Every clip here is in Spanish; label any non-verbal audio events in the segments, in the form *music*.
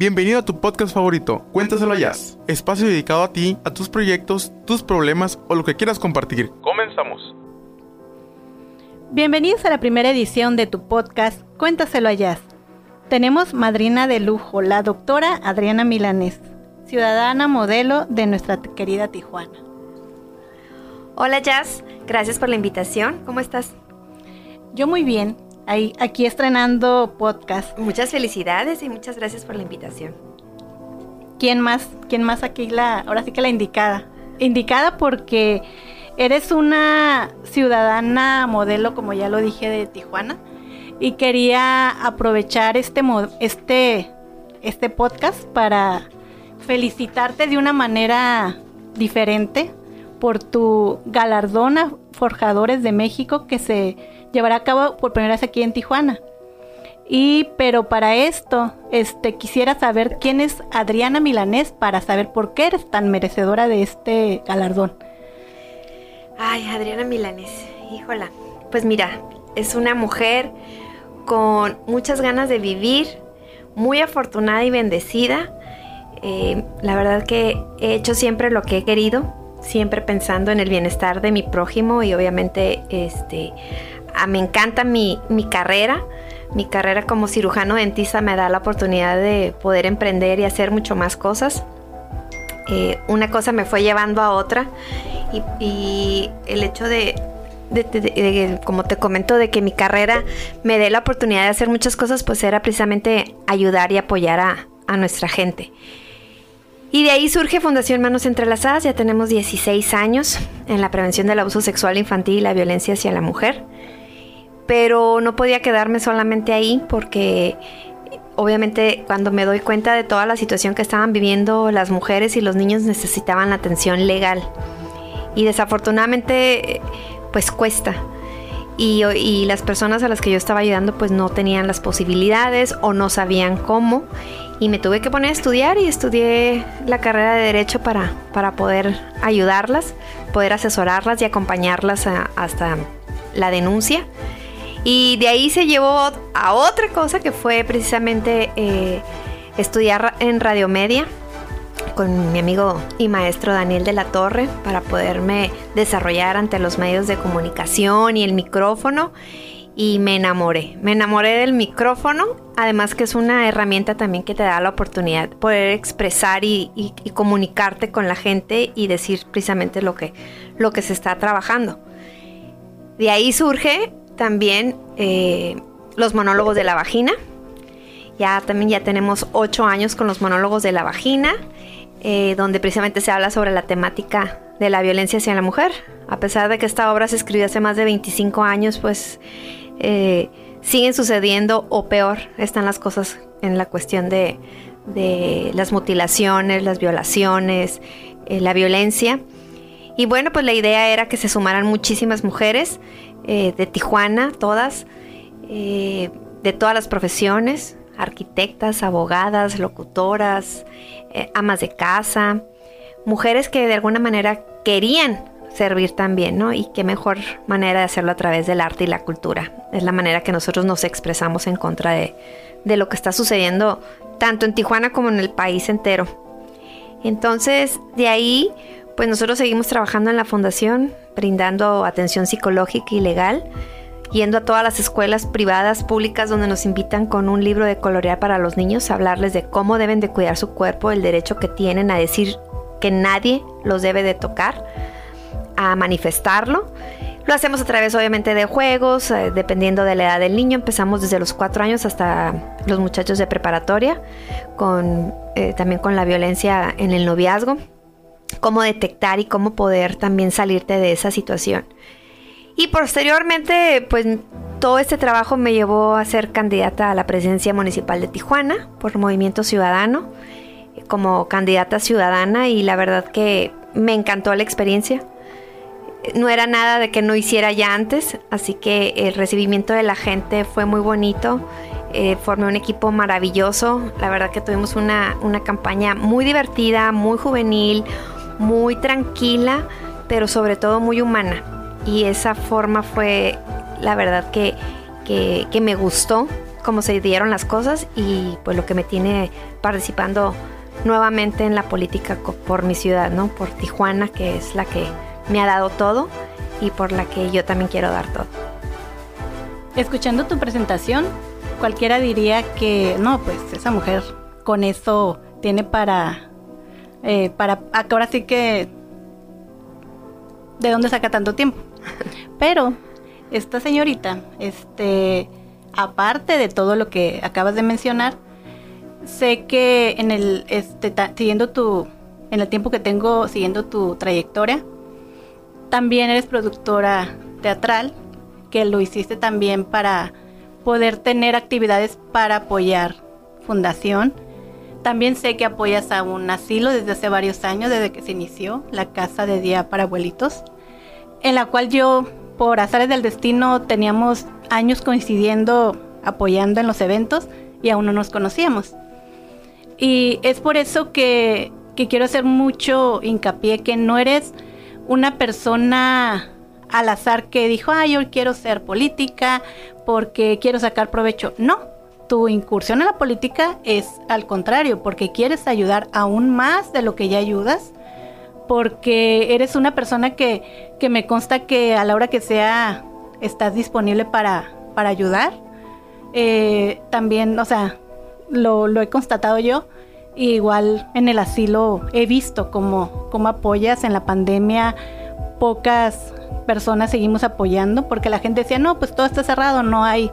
Bienvenido a tu podcast favorito, Cuéntaselo a Jazz, espacio dedicado a ti, a tus proyectos, tus problemas o lo que quieras compartir. Comenzamos. Bienvenidos a la primera edición de tu podcast Cuéntaselo a Jazz. Tenemos madrina de lujo, la doctora Adriana Milanés, ciudadana modelo de nuestra querida Tijuana. Hola Jazz, gracias por la invitación. ¿Cómo estás? Yo muy bien, Ahí, aquí estrenando podcast. Muchas felicidades y muchas gracias por la invitación. ¿Quién más? ¿Quién más aquí la, ahora sí que la indicada? Indicada porque eres una ciudadana modelo, como ya lo dije, de Tijuana. Y quería aprovechar este, este, este podcast para felicitarte de una manera diferente por tu galardón a Forjadores de México que se llevará a cabo por primera vez aquí en Tijuana. Y pero para esto, este quisiera saber quién es Adriana Milanés para saber por qué eres tan merecedora de este galardón. Ay, Adriana Milanés, híjola. Pues mira, es una mujer con muchas ganas de vivir, muy afortunada y bendecida. Eh, la verdad que he hecho siempre lo que he querido, siempre pensando en el bienestar de mi prójimo y obviamente este Ah, me encanta mi, carrera. Mi carrera como cirujano dentista me da la oportunidad de poder emprender y hacer mucho más cosas. Eh, una cosa me fue llevando a otra y, el hecho de, como te comento, de que mi carrera me dé la oportunidad de hacer muchas cosas, pues era precisamente ayudar y apoyar a, a nuestra gente. Y de ahí surge Fundación Manos Entrelazadas, ya tenemos 16 años en la prevención del abuso sexual infantil y la violencia hacia la mujer pero no podía quedarme solamente ahí porque obviamente cuando me doy cuenta de toda la situación que estaban viviendo las mujeres y los niños necesitaban la atención legal. Y desafortunadamente pues cuesta. Y, y, las personas a las que yo estaba ayudando pues no tenían las posibilidades o no sabían cómo. Y me tuve que poner a estudiar y estudié la carrera de derecho para, para poder ayudarlas, poder asesorarlas y acompañarlas hasta la denuncia. Y de ahí se llevó a otra cosa que fue precisamente eh, estudiar en radiomedia con mi amigo y maestro Daniel de la Torre para poderme desarrollar ante los medios de comunicación y el micrófono y me enamoré. Me enamoré del micrófono, además que es una herramienta también que te da la oportunidad de poder expresar y, comunicarte con la gente y decir precisamente lo que, lo que se está trabajando. De ahí surge también eh, los monólogos de la vagina. Ya también ya tenemos ocho años con los monólogos de la vagina, eh, donde precisamente se habla sobre la temática de la violencia hacia la mujer. A pesar de que esta obra se escribió hace más de 25 años, pues eh, siguen sucediendo o peor están las cosas en la cuestión de, de las mutilaciones, las violaciones, la violencia. Y bueno, pues la idea era que se sumaran muchísimas mujeres eh, de Tijuana, todas, eh, de todas las profesiones, arquitectas, abogadas, locutoras, eh, amas de casa, mujeres que de alguna manera querían servir también, ¿no? Y qué mejor manera de hacerlo a través del arte y la cultura. Es la manera que nosotros nos expresamos en contra de, de lo que está sucediendo tanto en Tijuana como en el país entero. Entonces, de ahí pues nosotros seguimos trabajando en la fundación, brindando atención psicológica y legal, yendo a todas las escuelas privadas, públicas, donde nos invitan con un libro de colorear para los niños, a hablarles de cómo deben de cuidar su cuerpo, el derecho que tienen a decir que nadie los debe de tocar, a manifestarlo. Lo hacemos a través obviamente de juegos, eh, dependiendo de la edad del niño. Empezamos desde los cuatro años hasta los muchachos de preparatoria, con, eh, también con la violencia en el noviazgo cómo detectar y cómo poder también salirte de esa situación. Y posteriormente, pues todo este trabajo me llevó a ser candidata a la presidencia municipal de Tijuana por Movimiento Ciudadano, como candidata ciudadana y la verdad que me encantó la experiencia. No era nada de que no hiciera ya antes, así que el recibimiento de la gente fue muy bonito. Eh, formé un equipo maravilloso. La verdad que tuvimos una, una campaña muy divertida, muy juvenil, muy tranquila, pero sobre todo muy humana. Y esa forma fue, la verdad, que, me gustó cómo se dieron las cosas y pues lo que me tiene participando nuevamente en la política por mi ciudad, ¿no? Por Tijuana, que es la que me ha dado todo y por la que yo también quiero dar todo. Escuchando tu presentación, cualquiera diría que no, pues esa mujer con eso tiene para, eh, para, ahora sí que, ¿de dónde saca tanto tiempo? *laughs* Pero esta señorita, este, aparte de todo lo que acabas de mencionar, sé que en el, este, siguiendo tu, en el tiempo que tengo siguiendo tu trayectoria, también eres productora teatral, que lo hiciste también para poder tener actividades para apoyar fundación. También sé que apoyas a un asilo desde hace varios años, desde que se inició la Casa de Día para Abuelitos, en la cual yo, por azares del destino, teníamos años coincidiendo, apoyando en los eventos y aún no nos conocíamos. Y es por eso que, quiero hacer mucho hincapié que no eres una persona al azar que dijo, ah, yo quiero ser política porque quiero sacar provecho. No, tu incursión en la política es al contrario, porque quieres ayudar aún más de lo que ya ayudas, porque eres una persona que, que me consta que a la hora que sea estás disponible para, para ayudar. Eh, también, o sea, lo, lo he constatado yo. igual en el asilo he visto cómo, cómo apoyas en la pandemia. Pocas personas seguimos apoyando porque la gente decía, no, pues todo está cerrado, no hay,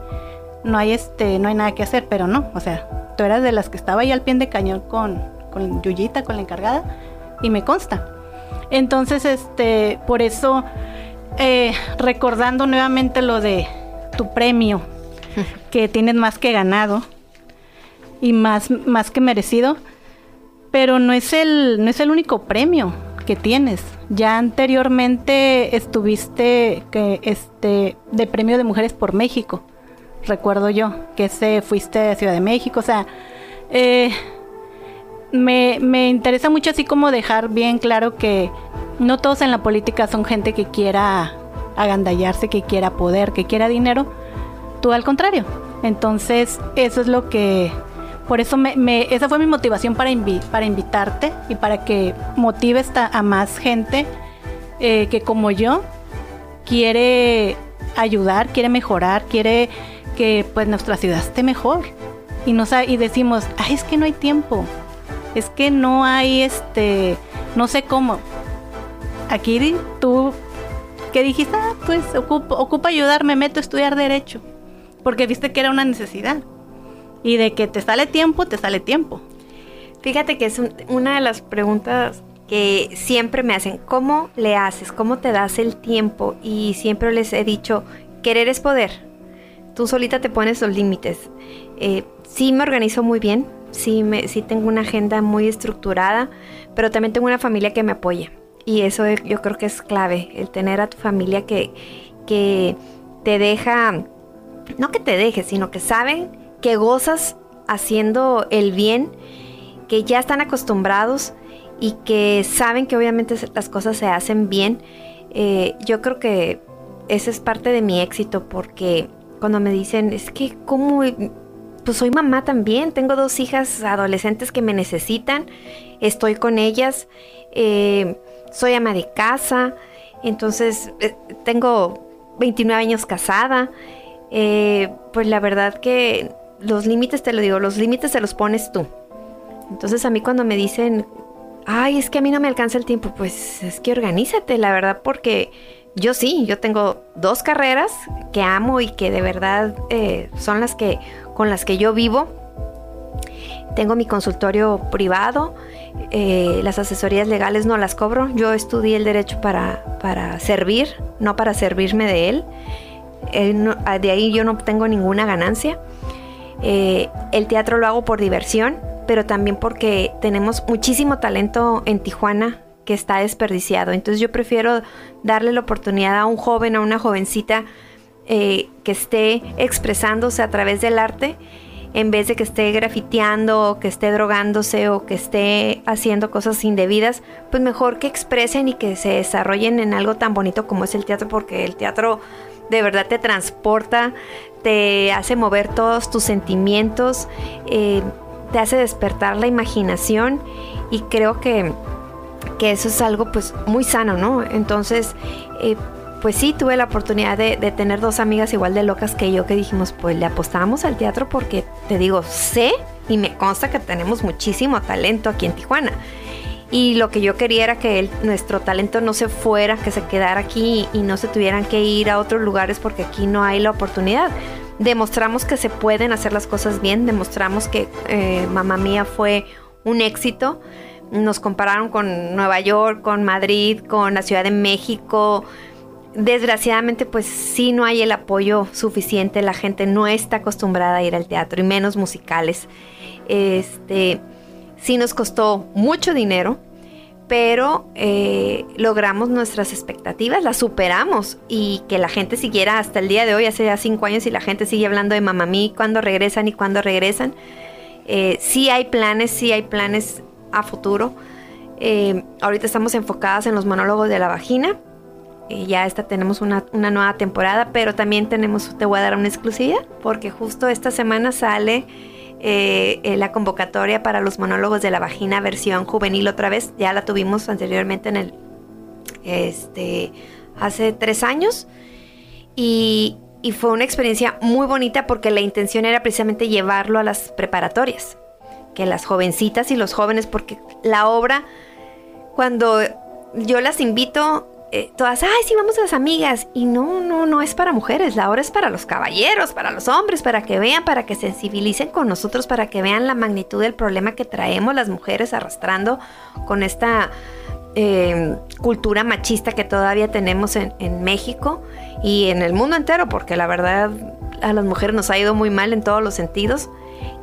no hay este, no hay nada que hacer, pero no, o sea, tú eras de las que estaba ahí al pie de cañón con, con Yuyita, con la encargada, y me consta. Entonces, este, por eso, eh, recordando nuevamente lo de tu premio, *laughs* que tienes más que ganado y más, más que merecido, pero no es el, no es el único premio que tienes. Ya anteriormente estuviste que este de premio de mujeres por México, recuerdo yo, que se fuiste a Ciudad de México, o sea, eh, me, me interesa mucho así como dejar bien claro que no todos en la política son gente que quiera agandallarse, que quiera poder, que quiera dinero, tú al contrario. Entonces, eso es lo que por eso me, esa fue mi motivación para, para invitarte y para que motives a más gente eh, que como yo quiere ayudar, quiere mejorar, quiere que pues nuestra ciudad esté mejor. Y, nos, y decimos, ay, es que no hay tiempo, es que no hay este, no sé cómo. Aquí tú, que dijiste, ah, pues ocupa, ayudar, me meto a estudiar derecho, porque viste que era una necesidad. Y de que te sale tiempo, te sale tiempo. Fíjate que es una de las preguntas que siempre me hacen, ¿cómo le haces? ¿Cómo te das el tiempo? Y siempre les he dicho, querer es poder. Tú solita te pones los límites. Eh, sí me organizo muy bien, sí, me, sí tengo una agenda muy estructurada, pero también tengo una familia que me apoya. Y eso yo creo que es clave, el tener a tu familia que, que te deja, no que te deje, sino que saben que gozas haciendo el bien, que ya están acostumbrados y que saben que obviamente las cosas se hacen bien. Eh, yo creo que ese es parte de mi éxito porque cuando me dicen, es que como, pues soy mamá también, tengo dos hijas adolescentes que me necesitan, estoy con ellas, eh, soy ama de casa, entonces eh, tengo 29 años casada, pues la verdad que los límites, te lo digo, los límites se los pones tú. Entonces a mí cuando me dicen, ay, es que a mí no me alcanza el tiempo, pues es que organízate, la verdad, porque yo sí, yo tengo dos carreras que amo y que de verdad eh, son las que con las que yo vivo. Tengo mi consultorio privado, eh, las asesorías legales no las cobro. Yo estudié el derecho para, para servir, no para servirme de él. de ahí yo no tengo ninguna ganancia. Eh, el teatro lo hago por diversión, pero también porque tenemos muchísimo talento en Tijuana que está desperdiciado. Entonces yo prefiero darle la oportunidad a un joven, a una jovencita eh, que esté expresándose a través del arte en vez de que esté grafiteando o que esté drogándose o que esté haciendo cosas indebidas, pues mejor que expresen y que se desarrollen en algo tan bonito como es el teatro, porque el teatro de verdad te transporta, te hace mover todos tus sentimientos, eh, te hace despertar la imaginación y creo que, que, eso es algo pues muy sano, ¿no? Entonces, eh, pues sí, tuve la oportunidad de, tener dos amigas igual de locas que yo que dijimos, pues le apostábamos al teatro porque te digo, sé y me consta que tenemos muchísimo talento aquí en Tijuana. Y lo que yo quería era que nuestro talento no se fuera, que se quedara aquí y no se tuvieran que ir a otros lugares porque aquí no hay la oportunidad. Demostramos que se pueden hacer las cosas bien, demostramos que eh, Mamá Mía fue un éxito. Nos compararon con Nueva York, con Madrid, con la Ciudad de México. Desgraciadamente, pues sí no hay el apoyo suficiente. La gente no está acostumbrada a ir al teatro y menos musicales. Este Sí nos costó mucho dinero, pero eh, logramos nuestras expectativas, las superamos y que la gente siguiera hasta el día de hoy, hace ya cinco años y la gente sigue hablando de Mamamí, cuándo regresan y cuándo regresan. Eh, sí hay planes, sí hay planes a futuro. Eh, ahorita estamos enfocadas en los monólogos de la vagina. ya esta tenemos una, una, nueva temporada, pero también tenemos, te voy a dar una exclusividad, porque justo esta semana sale eh, eh, la convocatoria para los monólogos de la vagina versión juvenil otra vez. Ya la tuvimos anteriormente en el, este, hace tres años. Y, y fue una experiencia muy bonita porque la intención era precisamente llevarlo a las preparatorias. Que las jovencitas y los jóvenes, porque la obra, cuando yo las invito, eh, todas, ay, sí, vamos a las amigas. Y no, no, no es para mujeres, la hora es para los caballeros, para los hombres, para que vean, para que sensibilicen con nosotros, para que vean la magnitud del problema que traemos las mujeres arrastrando con esta eh, cultura machista que todavía tenemos en, en México y en el mundo entero, porque la verdad a las mujeres nos ha ido muy mal en todos los sentidos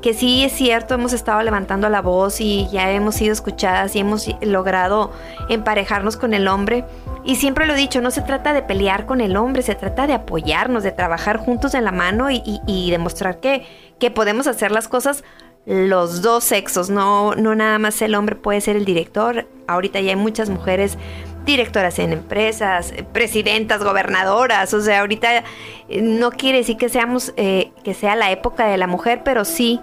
que sí es cierto, hemos estado levantando la voz y ya hemos sido escuchadas y hemos logrado emparejarnos con el hombre. Y siempre lo he dicho, no se trata de pelear con el hombre, se trata de apoyarnos, de trabajar juntos en la mano y, demostrar que, que podemos hacer las cosas los dos sexos, no, no nada más el hombre puede ser el director. Ahorita ya hay muchas mujeres directoras en empresas, presidentas, gobernadoras. O sea, ahorita eh, no quiere decir que seamos, eh, que sea la época de la mujer, pero sí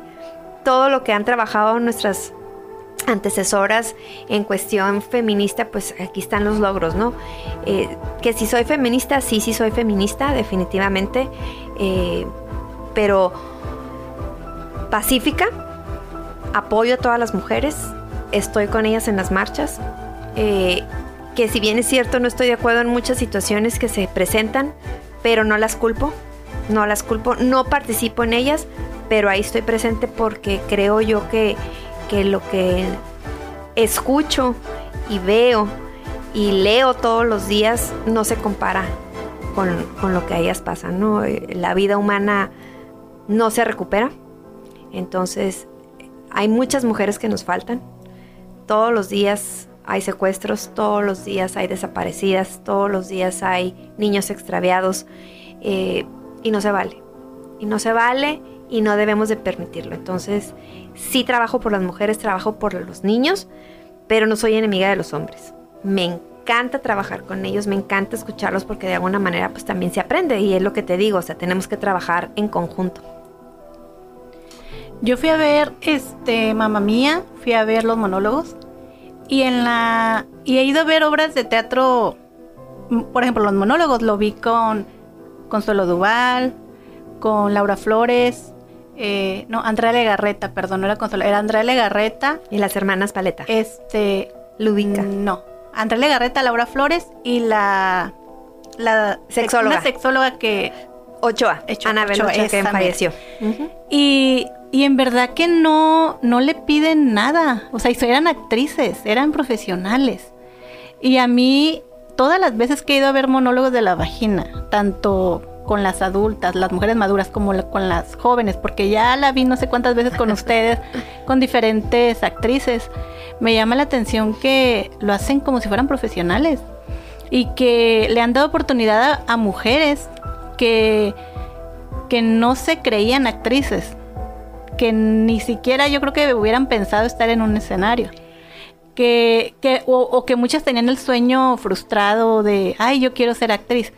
todo lo que han trabajado nuestras antecesoras en cuestión feminista, pues aquí están los logros, ¿no? Eh, que si soy feminista, sí, sí soy feminista, definitivamente, pero pacífica, apoyo a todas las mujeres, estoy con ellas en las marchas, que si bien es cierto no estoy de acuerdo en muchas situaciones que se presentan, pero no las culpo, no las culpo, no participo en ellas, pero ahí estoy presente porque creo yo que, que lo que escucho y veo y leo todos los días no se compara con, con lo que a ellas pasa, ¿no? La vida humana no se recupera, entonces hay muchas mujeres que nos faltan, todos los días hay secuestros, todos los días hay desaparecidas, todos los días hay niños extraviados eh, y no se vale. Y no se vale y no debemos de permitirlo. Entonces, sí trabajo por las mujeres, trabajo por los niños, pero no soy enemiga de los hombres. Me encanta trabajar con ellos, me encanta escucharlos porque de alguna manera pues también se aprende y es lo que te digo, o sea, tenemos que trabajar en conjunto. Yo fui a ver este Mamá Mía, fui a ver los monólogos y en la y he ido a ver obras de teatro, por ejemplo, los monólogos lo vi con Consuelo Duval, con Laura Flores, eh, no, Andrea Legarreta, perdón, no era Consuelo, era Andrea Legarreta. Y las hermanas Paleta. Este. Lubica. No. Andrea Legarreta, Laura Flores y la. La sexóloga. Una sexóloga que. Ochoa. Ana Ochoa, que falleció. Y y en verdad que no, no le piden nada. O sea, eran actrices, eran profesionales. Y a mí, todas las veces que he ido a ver monólogos de la vagina, tanto con las adultas, las mujeres maduras, como con las jóvenes, porque ya la vi no sé cuántas veces con ustedes, *laughs* con diferentes actrices, me llama la atención que lo hacen como si fueran profesionales y que le han dado oportunidad a, a mujeres que, que no se creían actrices que ni siquiera yo creo que hubieran pensado estar en un escenario. Que, que o, que muchas tenían el sueño frustrado de, ay, yo quiero ser actriz.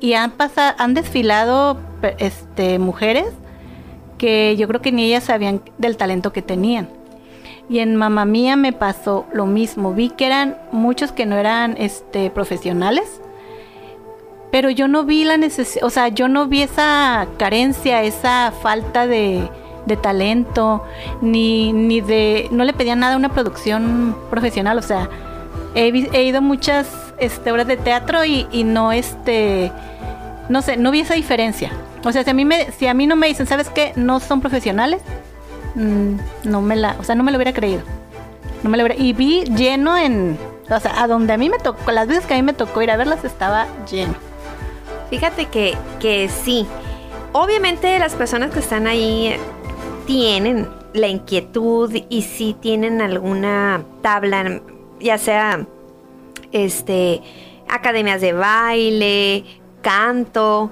y han pasado, han desfilado este, mujeres que yo creo que ni ellas sabían del talento que tenían. Y en Mamá Mía me pasó lo mismo. Vi que eran muchos que no eran este, profesionales, pero yo no vi la necesidad, o sea, yo no vi esa carencia, esa falta de, de talento, ni, ni de, no le pedían nada a una producción profesional, o sea, he, he ido muchas este, obras de teatro y, y, no, este, no sé, no vi esa diferencia. O sea, si a mí, me, si a mí no me dicen, ¿sabes qué? No son profesionales, mmm, no me la, o sea, no me lo hubiera creído. No me lo hubiera, y vi lleno en, o sea, a donde a mí me tocó, las veces que a mí me tocó ir a verlas estaba lleno. Fíjate que, que sí. Obviamente las personas que están ahí tienen la inquietud y si tienen alguna tabla, ya sea este academias de baile, canto,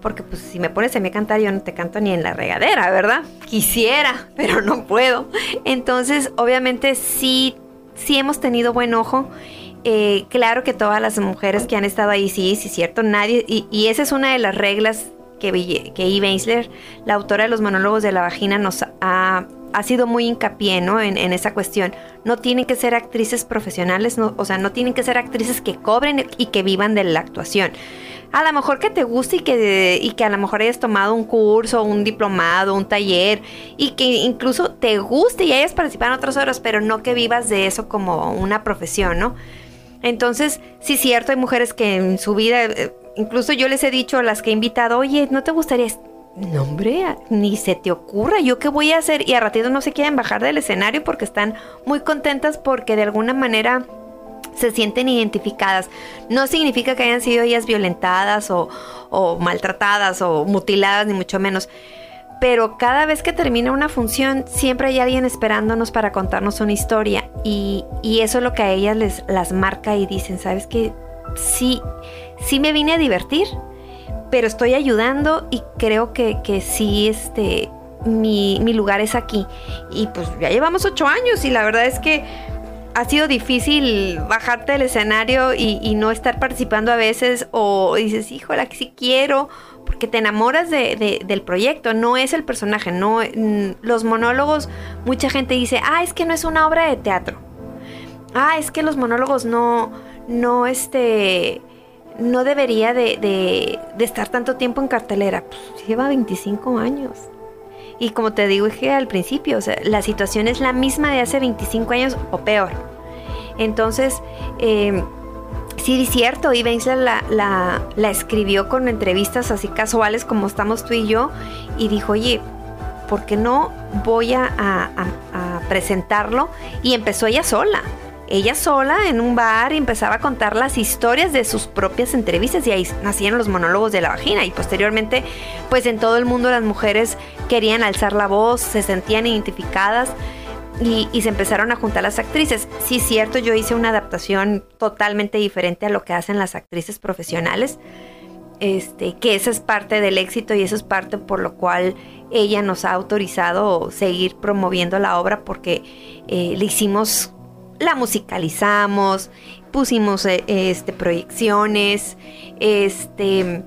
porque pues si me pones a mí a cantar yo no te canto ni en la regadera, ¿verdad? Quisiera, *laughs* pero no puedo. Entonces, obviamente sí sí hemos tenido buen ojo. Eh, claro que todas las mujeres que han estado ahí, sí, sí, cierto, nadie, y, y esa es una de las reglas que, que Eve Ensler, la autora de los monólogos de la vagina, nos ha, ha sido muy hincapié ¿no? en, en, esa cuestión. No tienen que ser actrices profesionales, no, o sea, no tienen que ser actrices que cobren y que vivan de la actuación. A lo mejor que te guste y que, y que a lo mejor hayas tomado un curso, un diplomado, un taller y que incluso te guste y hayas participado en otras horas, pero no que vivas de eso como una profesión, ¿no? Entonces, sí cierto, hay mujeres que en su vida eh, incluso yo les he dicho a las que he invitado, oye, ¿no te gustaría? No, hombre, ni se te ocurra, ¿yo qué voy a hacer? Y a ratito no se quieren bajar del escenario porque están muy contentas porque de alguna manera se sienten identificadas. No significa que hayan sido ellas violentadas o maltratadas o mutiladas, ni mucho menos pero cada vez que termina una función siempre hay alguien esperándonos para contarnos una historia y, y, eso es lo que a ellas les las marca y dicen, ¿sabes qué? Sí, sí me vine a divertir, pero estoy ayudando y creo que, que sí, este, mi, mi, lugar es aquí. Y pues ya llevamos ocho años y la verdad es que ha sido difícil bajarte del escenario y, no estar participando a veces o dices, híjole, que sí quiero, porque te enamoras de, de, del proyecto, no es el personaje, no los monólogos, mucha gente dice, ah, es que no es una obra de teatro. Ah, es que los monólogos no, no, este, no debería de, de, de, estar tanto tiempo en cartelera. Pues, lleva 25 años. Y como te digo dije al principio, o sea, la situación es la misma de hace 25 años o peor. Entonces, eh, sí, cierto, y la, la, la, escribió con entrevistas así casuales como estamos tú y yo, y dijo, oye, ¿por qué no voy a presentarlo? Y empezó ella sola ella sola en un bar y empezaba a contar las historias de sus propias entrevistas y ahí nacían los monólogos de la vagina y posteriormente pues en todo el mundo las mujeres querían alzar la voz, se sentían identificadas y, se empezaron a juntar las actrices. Sí, cierto, yo hice una adaptación totalmente diferente a lo que hacen las actrices profesionales. Este, que esa es parte del éxito y eso es parte por lo cual ella nos ha autorizado seguir promoviendo la obra porque eh, le hicimos la musicalizamos, pusimos eh, este, proyecciones, este,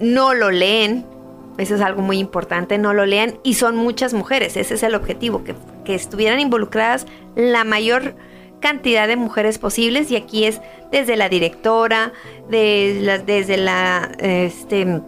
no lo leen, eso es algo muy importante, no lo lean y son muchas mujeres, ese es el objetivo, que, que estuvieran involucradas la mayor cantidad de mujeres posibles y aquí es desde la directora, de desde la este,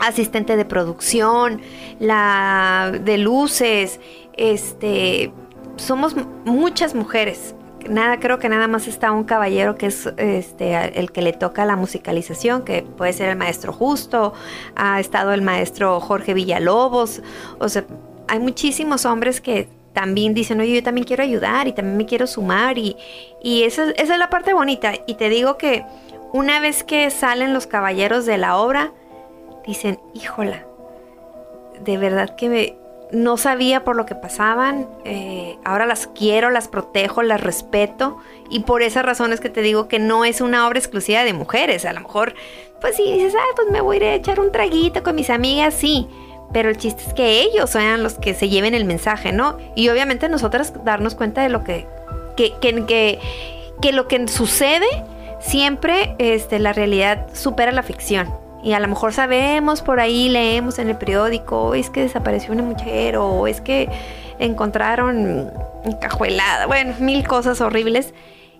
asistente de producción, la de luces, este, somos muchas mujeres. Nada, creo que nada más está un caballero que es este el que le toca la musicalización, que puede ser el maestro Justo, ha estado el maestro Jorge Villalobos, o sea, hay muchísimos hombres que también dicen, oye, yo también quiero ayudar y también me quiero sumar y, y esa, esa es la parte bonita. Y te digo que una vez que salen los caballeros de la obra, dicen, híjola, de verdad que no sabía por lo que pasaban, eh, ahora las quiero, las protejo, las respeto y por esas razones que te digo que no es una obra exclusiva de mujeres, a lo mejor pues si dices, ah, pues me voy a ir a echar un traguito con mis amigas, sí, pero el chiste es que ellos sean los que se lleven el mensaje, ¿no? Y obviamente nosotras darnos cuenta de lo que, que, que, que, lo que sucede siempre este, la realidad supera la ficción. Y a lo mejor sabemos por ahí, leemos en el periódico, es que desapareció una mujer o es que encontraron cajuelada, bueno, mil cosas horribles.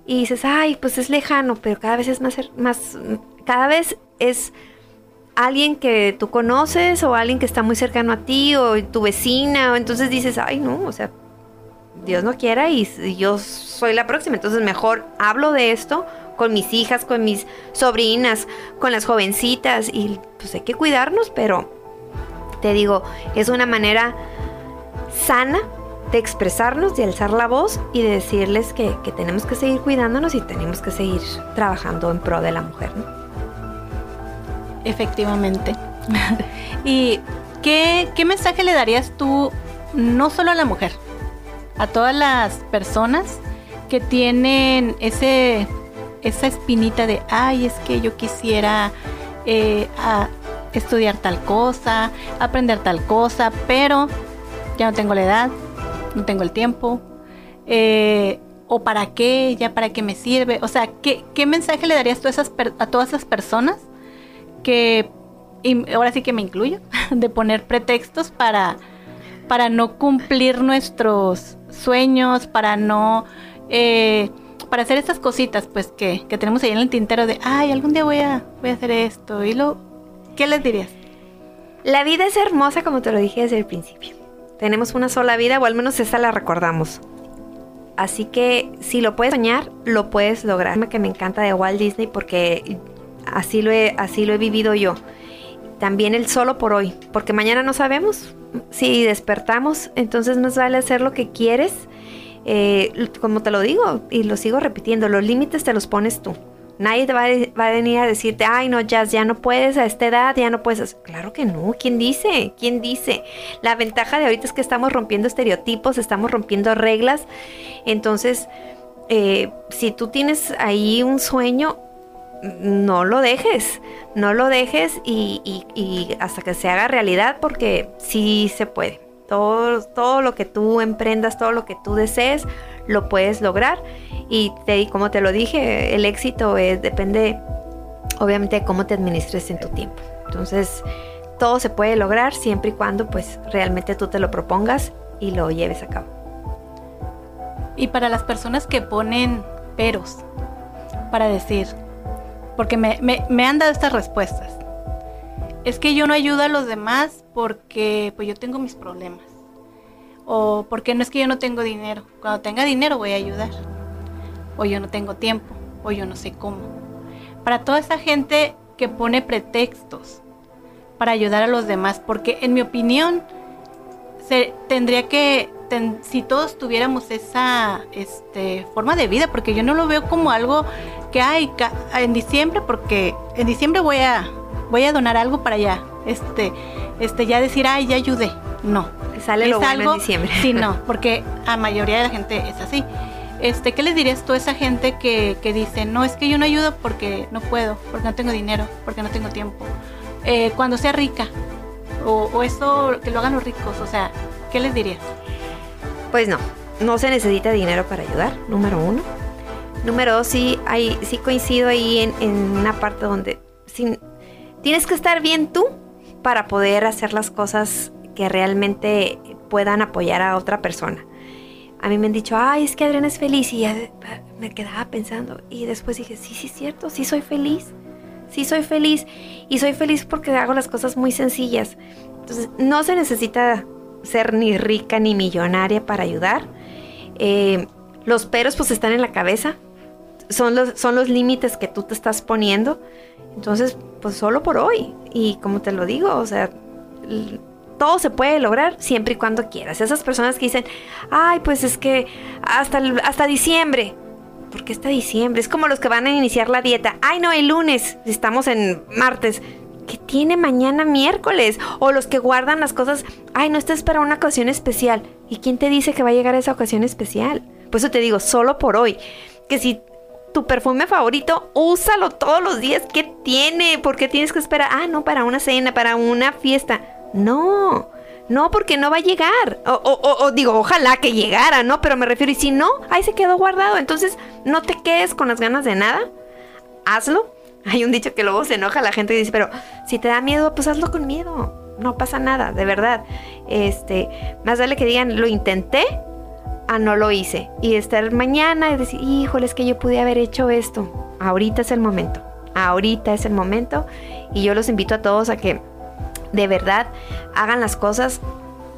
Y dices, ay, pues es lejano, pero cada vez es más, más, cada vez es alguien que tú conoces o alguien que está muy cercano a ti o tu vecina, o entonces dices, ay, no, o sea, Dios no quiera y, yo soy la próxima, entonces mejor hablo de esto con mis hijas, con mis sobrinas, con las jovencitas y pues hay que cuidarnos, pero te digo, es una manera sana de expresarnos, de alzar la voz y de decirles que, tenemos que seguir cuidándonos y tenemos que seguir trabajando en pro de la mujer. Efectivamente. *laughs* ¿Y qué, qué mensaje le darías tú, no solo a la mujer, a todas las personas que tienen ese, esa espinita de, ay, es que yo quisiera eh, estudiar tal cosa, aprender tal cosa, pero ya no tengo la edad, no tengo el tiempo, eh, o para qué, ya para qué me sirve. O sea, ¿qué, qué mensaje le darías tú a, esas a todas esas personas que, ahora sí que me incluyo, *laughs* de poner pretextos para, para no cumplir nuestros sueños, para no... Eh, para hacer estas cositas, pues que, que, tenemos ahí en el tintero de, ay, algún día voy a, voy a hacer esto. Y lo, ¿qué les dirías? La vida es hermosa como te lo dije desde el principio. Tenemos una sola vida o al menos esa la recordamos. Así que si lo puedes soñar, lo puedes lograr. Que me encanta de Walt Disney porque así lo he, así lo he vivido yo. También el solo por hoy, porque mañana no sabemos si despertamos, entonces nos vale hacer lo que quieres. Eh, como te lo digo y lo sigo repitiendo, los límites te los pones tú. Nadie te va a, venir a decirte, ay no, Jazz, ya no puedes a esta edad, ya no puedes. Claro que no, ¿quién dice? ¿Quién dice? La ventaja de ahorita es que estamos rompiendo estereotipos, estamos rompiendo reglas. Entonces, eh, si tú tienes ahí un sueño, no lo dejes, no lo dejes y, hasta que se haga realidad porque sí se puede. Todo, todo lo que tú emprendas, todo lo que tú desees, lo puedes lograr. Y te, como te lo dije, el éxito es, depende obviamente de cómo te administres en tu tiempo. Entonces, todo se puede lograr siempre y cuando pues realmente tú te lo propongas y lo lleves a cabo. Y para las personas que ponen peros para decir, porque me, me, han dado estas respuestas. Es que yo no ayudo a los demás porque pues yo tengo mis problemas. O porque no es que yo no tengo dinero. Cuando tenga dinero voy a ayudar. O yo no tengo tiempo. O yo no sé cómo. Para toda esa gente que pone pretextos para ayudar a los demás. Porque en mi opinión se, tendría que si todos tuviéramos esa este, forma de vida, porque yo no lo veo como algo que hay en diciembre, porque en diciembre voy a voy a donar algo para allá, este, este, ya decir, ay, ya ayudé. No. Sale es lo algo, en diciembre. Sí, no, *laughs* porque a mayoría de la gente es así. Este, ¿qué les dirías tú a esa gente que, que dice, no, es que yo no ayudo porque no puedo, porque no tengo dinero, porque no tengo tiempo? Eh, cuando sea rica, o, o, eso que lo hagan los ricos, o sea, ¿qué les dirías? Pues no, no se necesita dinero para ayudar, número uno. Número dos, sí, hay, sí coincido ahí en, una parte donde tienes que estar bien tú para poder hacer las cosas que realmente puedan apoyar a otra persona. A mí me han dicho, ay, es que Adriana es feliz y ya me quedaba pensando y después dije, sí, sí es cierto, sí soy feliz, sí soy feliz y soy feliz porque hago las cosas muy sencillas. Entonces, no se necesita ser ni rica ni millonaria para ayudar. Eh, los peros pues están en la cabeza. Son los, son los límites que tú te estás poniendo. Entonces, pues solo por hoy. Y como te lo digo, o sea, todo se puede lograr siempre y cuando quieras. Esas personas que dicen, ay, pues es que hasta, hasta diciembre. ¿Por qué hasta diciembre? Es como los que van a iniciar la dieta. Ay, no, el lunes. Estamos en martes. ¿Qué tiene mañana miércoles? O los que guardan las cosas, ay, no, estás para una ocasión especial. ¿Y quién te dice que va a llegar esa ocasión especial? Por eso te digo, solo por hoy. Que si tu perfume favorito, úsalo todos los días. ¿Qué tiene? ¿Por qué tienes que esperar? Ah, no, para una cena, para una fiesta. No, no, porque no va a llegar. O, o, o, digo, ojalá que llegara, ¿no? Pero me refiero, y si no, ahí se quedó guardado. Entonces, no te quedes con las ganas de nada. Hazlo Hay un dicho que luego se enoja la gente y dice, pero si te da miedo, pues hazlo con miedo. No pasa nada, de verdad. Este, más vale que digan, lo intenté, a no lo hice. Y estar mañana y decir, híjole, es que yo pude haber hecho esto. Ahorita es el momento. Ahorita es el momento. Y yo los invito a todos a que de verdad hagan las cosas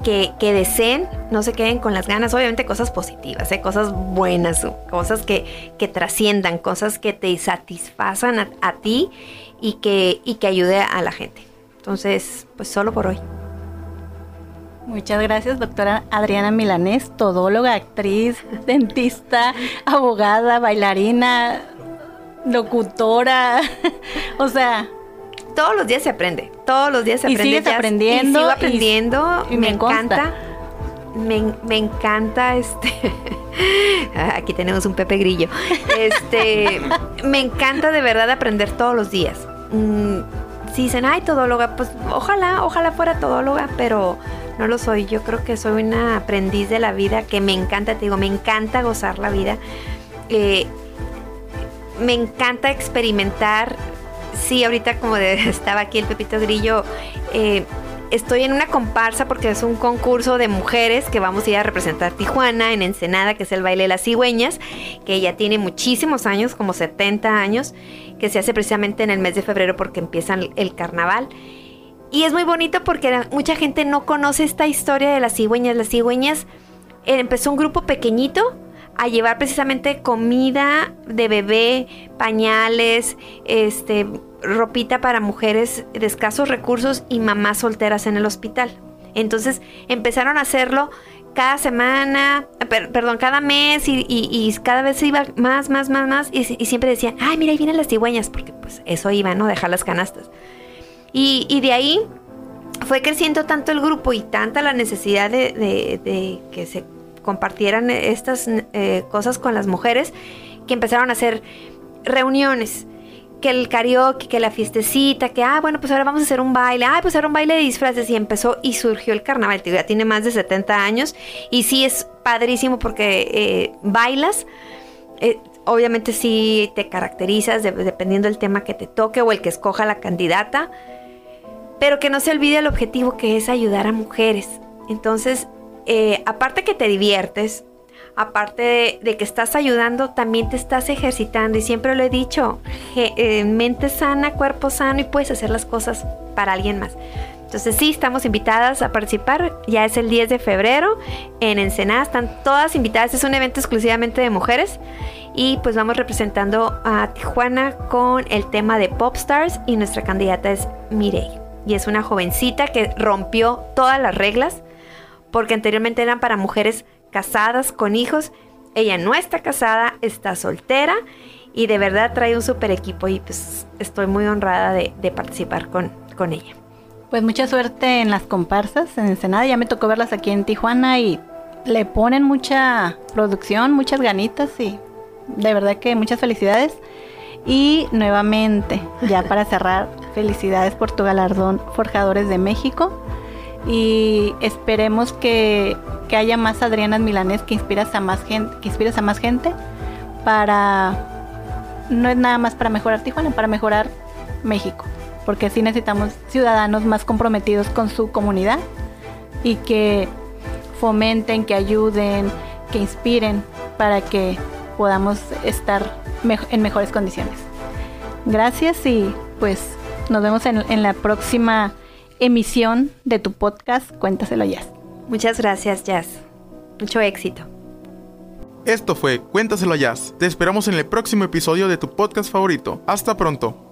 que, deseen, no se queden con las ganas, obviamente cosas positivas, ¿eh? cosas buenas, cosas que, que trasciendan, cosas que te satisfazan a, ti y que, y que ayude a la gente. Entonces, pues solo por hoy. Muchas gracias, doctora Adriana Milanés, todóloga, actriz, *laughs* dentista, abogada, bailarina, locutora. *laughs* o sea, todos los días se aprende. Todos los días se aprende. Y sigues aprendiendo. Y sigo aprendiendo. Y, me, encanta. Me, encanta este. *laughs* Aquí tenemos un Pepe Grillo. Este. me encanta de verdad aprender todos los días. Mm, si dicen, ay, todóloga, pues ojalá, ojalá fuera todóloga, pero no lo soy. Yo creo que soy una aprendiz de la vida que me encanta, te digo, me encanta gozar la vida. Eh, me encanta experimentar sí, ahorita como *laughs* estaba aquí el Pepito Grillo, eh, estoy en una comparsa porque es un concurso de mujeres que vamos a ir a representar Tijuana en Ensenada, que es el baile de las cigüeñas, que ya tiene muchísimos años, como 70 años, que se hace precisamente en el mes de febrero porque empieza el carnaval. Y es muy bonito porque mucha gente no conoce esta historia de las cigüeñas. Las cigüeñas eh, empezó un grupo pequeñito a llevar precisamente comida de bebé, pañales, este, ropita para mujeres de escasos recursos y mamás solteras en el hospital. Entonces empezaron a hacerlo cada semana, perdón, cada mes y, cada vez iba más, más, más, más y, siempre decían, ay, mira, ahí vienen las cigüeñas, porque pues eso iba, ¿no? Dejar las canastas. Y, de ahí fue creciendo tanto el grupo y tanta la necesidad de, que se compartieran estas eh, cosas con las mujeres que empezaron a hacer reuniones que el karaoke, que la fiestecita, que, ah, bueno, pues ahora vamos a hacer un baile, ah, pues era un baile de disfraces y empezó y surgió el carnaval, ya tiene más de 70 años y sí es padrísimo porque eh, bailas, eh, obviamente sí te caracterizas dependiendo del tema que te toque o el que escoja la candidata, pero que no se olvide el objetivo que es ayudar a mujeres. Entonces, eh, aparte que te diviertes, aparte de, que estás ayudando, también te estás ejercitando. Y siempre lo he dicho, eh, mente sana, cuerpo sano y puedes hacer las cosas para alguien más. Entonces sí, estamos invitadas a participar. Ya es el 10 de febrero en Ensenada. Están todas invitadas. Es un evento exclusivamente de mujeres. Y pues vamos representando a Tijuana con el tema de Popstars. Y nuestra candidata es Mireille. Y es una jovencita que rompió todas las reglas. Porque anteriormente eran para mujeres casadas con hijos. Ella no está casada, está soltera y de verdad trae un super equipo y pues estoy muy honrada de, participar con, con ella. Pues mucha suerte en las comparsas en Ensenada, ya me tocó verlas aquí en Tijuana y le ponen mucha producción, muchas ganitas y de verdad que muchas felicidades. Y nuevamente, ya para cerrar, *laughs* felicidades por tu galardón Forjadores de México y esperemos que, haya más Adrianas Milanés que inspiras a más gente, que inspiras a más gente para no es nada más para mejorar Tijuana, para mejorar México, porque así necesitamos ciudadanos más comprometidos con su comunidad y que fomenten, que ayuden, que inspiren para que podamos estar en mejores condiciones. Gracias y pues nos vemos en la próxima emisión de tu podcast Cuéntaselo Jazz. Muchas gracias, Jazz. Mucho éxito. Esto fue Cuéntaselo Jazz. Te esperamos en el próximo episodio de tu podcast favorito. Hasta pronto.